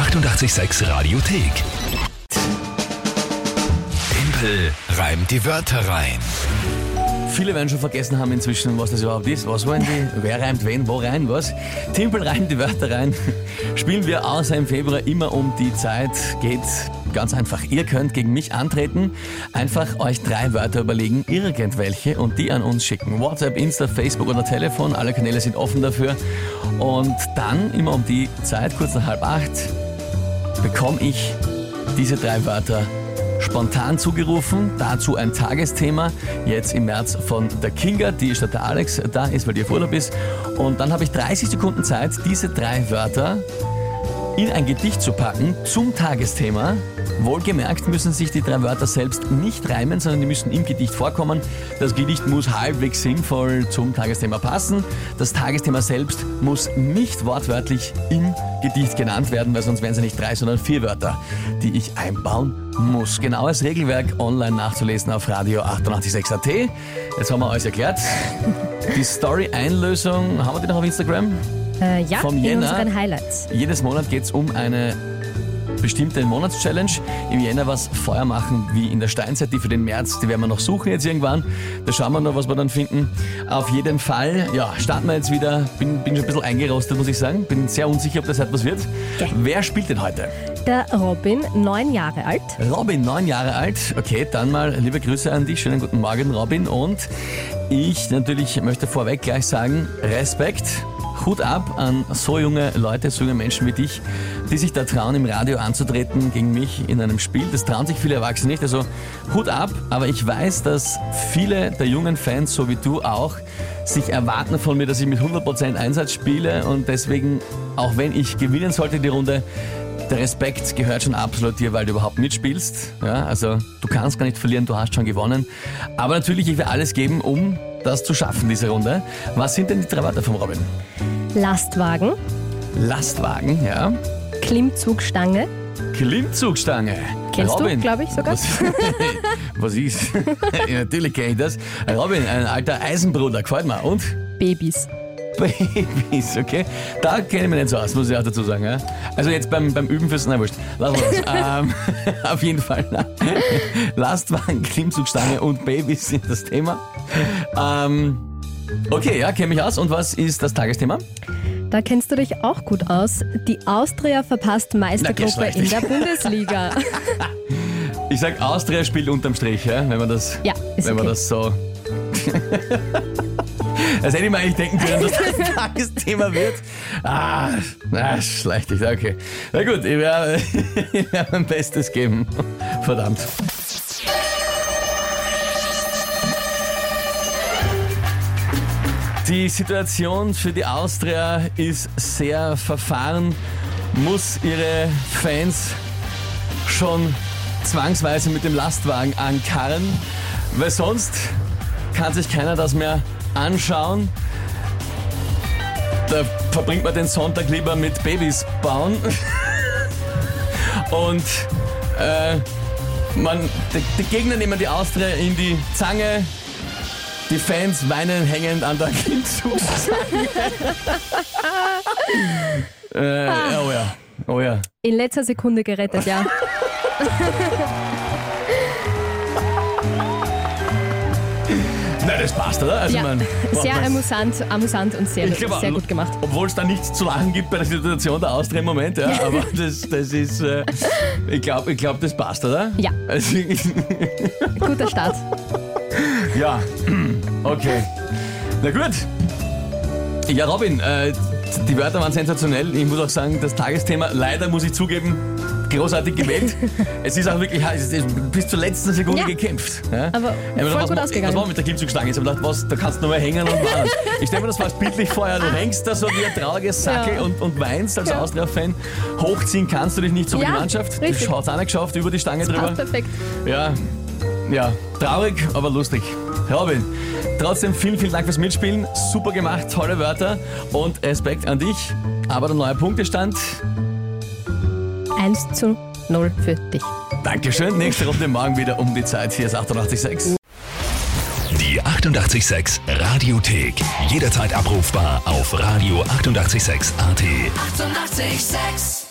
886 Radiothek. Tempel reimt die Wörter rein. Viele werden schon vergessen haben inzwischen, was das überhaupt ist. Was wollen die? Wer reimt wen, wo rein, was? Timpel reimt die Wörter rein. Spielen wir außer im Februar immer um die Zeit. Geht ganz einfach. Ihr könnt gegen mich antreten. Einfach euch drei Wörter überlegen, irgendwelche, und die an uns schicken. WhatsApp, Insta, Facebook oder Telefon. Alle Kanäle sind offen dafür. Und dann, immer um die Zeit, kurz nach halb acht, bekomme ich diese drei Wörter spontan zugerufen. Dazu ein Tagesthema, jetzt im März von der Kinga, die statt der Alex da ist, weil die auf Urlaub ist. Und dann habe ich 30 Sekunden Zeit, diese drei Wörter in ein Gedicht zu packen zum Tagesthema. Wohlgemerkt müssen sich die drei Wörter selbst nicht reimen, sondern die müssen im Gedicht vorkommen. Das Gedicht muss halbwegs sinnvoll zum Tagesthema passen. Das Tagesthema selbst muss nicht wortwörtlich im Gedicht genannt werden, weil sonst wären es ja nicht drei, sondern vier Wörter, die ich einbauen muss. Genaues Regelwerk online nachzulesen auf Radio 886.at. Jetzt haben wir alles erklärt. Die Story-Einlösung, haben wir die noch auf Instagram? Äh, ja, Vom in Jänner. unseren Highlights. Jedes Monat geht es um eine bestimmte Monatschallenge. Im Jänner was Feuer machen wie in der Steinzeit, die für den März, die werden wir noch suchen jetzt irgendwann. Da schauen wir noch, was wir dann finden. Auf jeden Fall, ja, starten wir jetzt wieder. Bin, bin schon ein bisschen eingerostet, muss ich sagen. Bin sehr unsicher, ob das etwas wird. Okay. Wer spielt denn heute? Der Robin, neun Jahre alt. Robin, neun Jahre alt. Okay, dann mal liebe Grüße an dich. Schönen guten Morgen, Robin. Und ich natürlich möchte vorweg gleich sagen, Respekt. Hut ab an so junge Leute, so junge Menschen wie dich, die sich da trauen, im Radio anzutreten gegen mich in einem Spiel. Das trauen sich viele Erwachsene nicht. Also Hut ab, aber ich weiß, dass viele der jungen Fans, so wie du auch, sich erwarten von mir, dass ich mit 100% Einsatz spiele und deswegen, auch wenn ich gewinnen sollte die Runde, der Respekt gehört schon absolut dir, weil du überhaupt mitspielst. Ja, also du kannst gar nicht verlieren, du hast schon gewonnen. Aber natürlich, ich will alles geben, um das zu schaffen, diese Runde. Was sind denn die drei Wörter vom Robin? Lastwagen, Lastwagen, ja. Klimmzugstange. Klimmzugstange. Kennst du, Robin. glaub ich, sogar. Was, was ist? ja, natürlich kenne ich das. Robin, ein alter Eisenbruder, gefällt mir. Und? Babys. Babys, okay? Da kenne ich mich nicht so aus, muss ich auch dazu sagen. Ja? Also jetzt beim, beim Üben fürs, na wurscht, wir das. ähm, auf jeden Fall. Na. Lastwagen, Klimmzugstange und Babys sind das Thema. Ähm, okay, ja, kenne mich aus. Und was ist das Tagesthema? Da kennst du dich auch gut aus. Die Austria verpasst Meistergruppe in der Bundesliga. Ich sag, Austria spielt unterm Strich, ja? wenn man das, Ja, wenn man okay. das so... Das hätte ich mir eigentlich denken können, dass das Tagesthema wird. Ah, na, schlecht. Okay. Na gut, ich werde, ich werde mein Bestes geben. Verdammt. Die Situation für die Austria ist sehr verfahren, muss ihre Fans schon zwangsweise mit dem Lastwagen ankarren, weil sonst kann sich keiner das mehr anschauen. Da verbringt man den Sonntag lieber mit Babys bauen. Und äh, man, die, die Gegner nehmen die Austria in die Zange. Die Fans weinen hängend an der Klimmzugstange. äh, oh ja, oh ja. In letzter Sekunde gerettet, ja. Das passt, oder? Also ja. man, Sehr man- amüsant, amüsant und sehr, Ich glaube, sehr gut gemacht. Obwohl es da nichts zu lachen gibt bei der Situation der Austria im Moment, ja, aber das, das ist, äh, ich glaube, ich glaub, das passt, oder? Ja. Also, Guter Start. ja, okay. Na gut. Ja, Robin, äh, die Wörter waren sensationell. Ich muss auch sagen, das Tagesthema, leider muss ich zugeben, großartig gewählt. es ist auch wirklich, es ist bis zur letzten Sekunde Ja. gekämpft. Ja? Aber Ja, voll was, gut ma- ausgegangen. Was war mit der Klimmzugstange? Ich habe gedacht, was, da kannst du nur mal hängen und warten. Ich stelle mir das fast bildlich vor, du hängst da so wie ein trauriges Sackel Ja. und, und weinst als Ja. Austria-Fan. Hochziehen kannst du dich nicht so wie die Mannschaft. richtig. Du hast auch nicht geschafft, über die Stange drüber. Passt perfekt. Ja, ja, traurig, aber lustig. Robin, trotzdem vielen, vielen Dank fürs Mitspielen. Super gemacht, tolle Wörter und Respekt an dich. Aber der neue Punktestand, 1 zu 0 für dich. Dankeschön. Nächste Runde morgen wieder um die Zeit. Hier ist 886. Die 886 Radiothek. Jederzeit abrufbar auf radio886.at. 886! 886